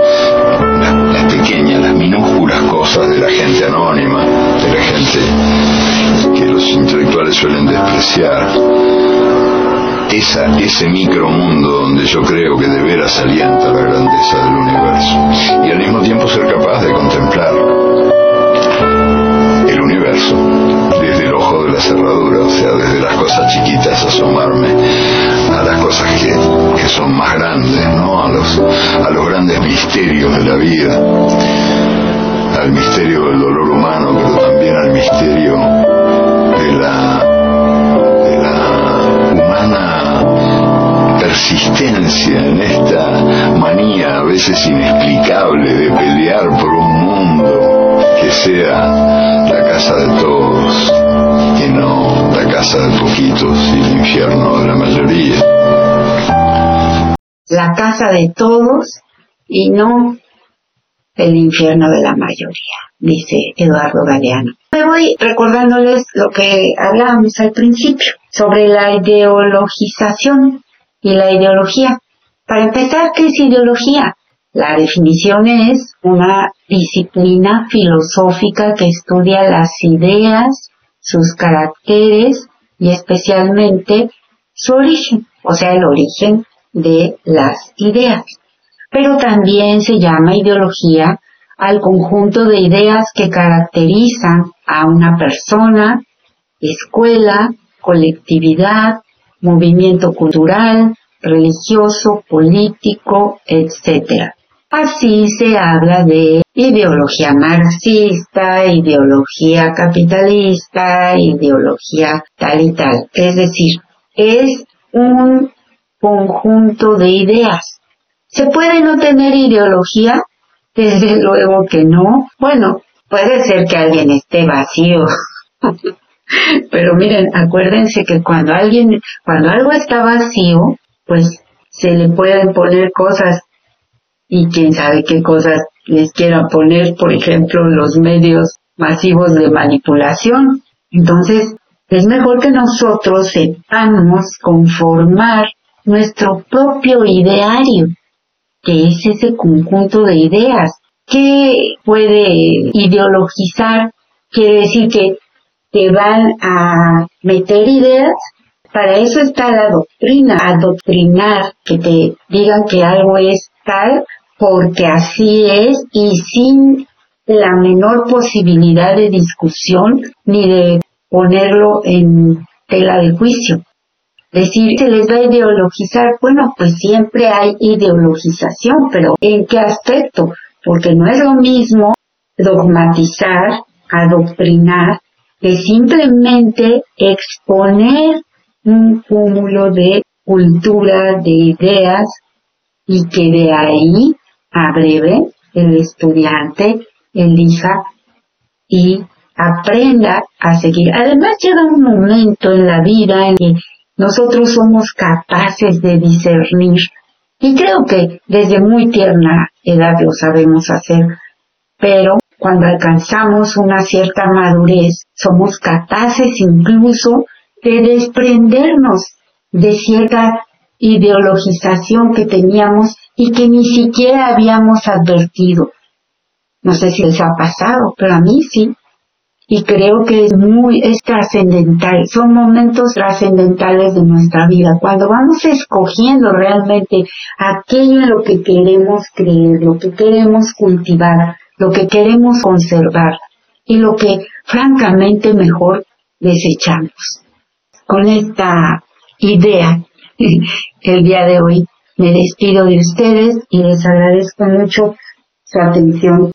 las pequeñas, las minúsculas cosas de la gente anónima, de la gente que los intelectuales suelen despreciar. Esa, ese micromundo donde yo creo que de veras alienta la grandeza del universo. Y al mismo tiempo ser capaz de contemplar el universo desde de la cerradura, o sea, desde las cosas chiquitas asomarme a las cosas que, que son más grandes, ¿no? A los, a los grandes misterios de la vida, al misterio del dolor humano, pero también al misterio de la, de la humana persistencia en esta manía a veces inexplicable de pelear por un mundo que sea la casa de todos y no la casa de poquitos y el infierno de la mayoría. La casa de todos y no el infierno de la mayoría, dice Eduardo Galeano. Me voy recordándoles lo que hablábamos al principio sobre la ideologización y la ideología. Para empezar, ¿qué es ideología? La definición es una disciplina filosófica que estudia las ideas, sus caracteres y especialmente su origen, o sea, el origen de las ideas. Pero también se llama ideología al conjunto de ideas que caracterizan a una persona, escuela, colectividad, movimiento cultural, religioso, político, etc. Así se habla de ideología marxista, ideología capitalista, ideología tal y tal. Es decir, es un conjunto de ideas. ¿Se puede no tener ideología? Desde luego que no. Bueno, puede ser que alguien esté vacío. Pero miren, acuérdense que cuando alguien, cuando algo está vacío, pues se le pueden poner cosas y quién sabe qué cosas les quieran poner, por ejemplo, los medios masivos de manipulación. Entonces, es mejor que nosotros sepamos conformar nuestro propio ideario, que es ese conjunto de ideas que puede ideologizar, quiere decir que te van a meter ideas para eso está la doctrina, adoctrinar, que te digan que algo es tal porque así es y sin la menor posibilidad de discusión ni de ponerlo en tela de juicio. Decir, se les va a ideologizar, bueno, pues siempre hay ideologización, pero ¿en qué aspecto? Porque no es lo mismo dogmatizar, adoctrinar, que simplemente exponer un cúmulo de cultura, de ideas, y que de ahí a breve el estudiante elija y aprenda a seguir. Además llega un momento en la vida en que nosotros somos capaces de discernir y creo que desde muy tierna edad lo sabemos hacer, pero cuando alcanzamos una cierta madurez somos capaces incluso de desprendernos de cierta ideologización que teníamos y que ni siquiera habíamos advertido. No sé si les ha pasado, pero a mí sí. Y creo que es muy, es trascendental, son momentos trascendentales de nuestra vida, cuando vamos escogiendo realmente aquello en lo que queremos creer, lo que queremos cultivar, lo que queremos conservar y lo que francamente mejor desechamos con esta idea el día de hoy me despido de ustedes y les agradezco mucho su atención.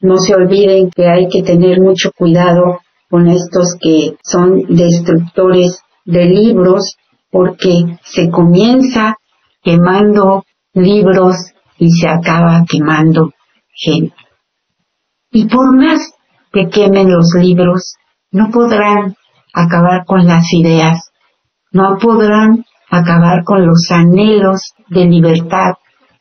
No se olviden que hay que tener mucho cuidado con estos que son destructores de libros porque se comienza quemando libros y se acaba quemando gente. Y por más que quemen los libros, no podrán acabar con las ideas, no podrán acabar con los anhelos de libertad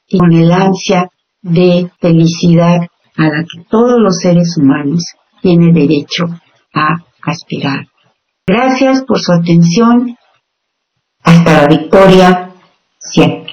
y con el ansia de felicidad a la que todos los seres humanos tienen derecho a aspirar. Gracias por su atención. Hasta la victoria siempre.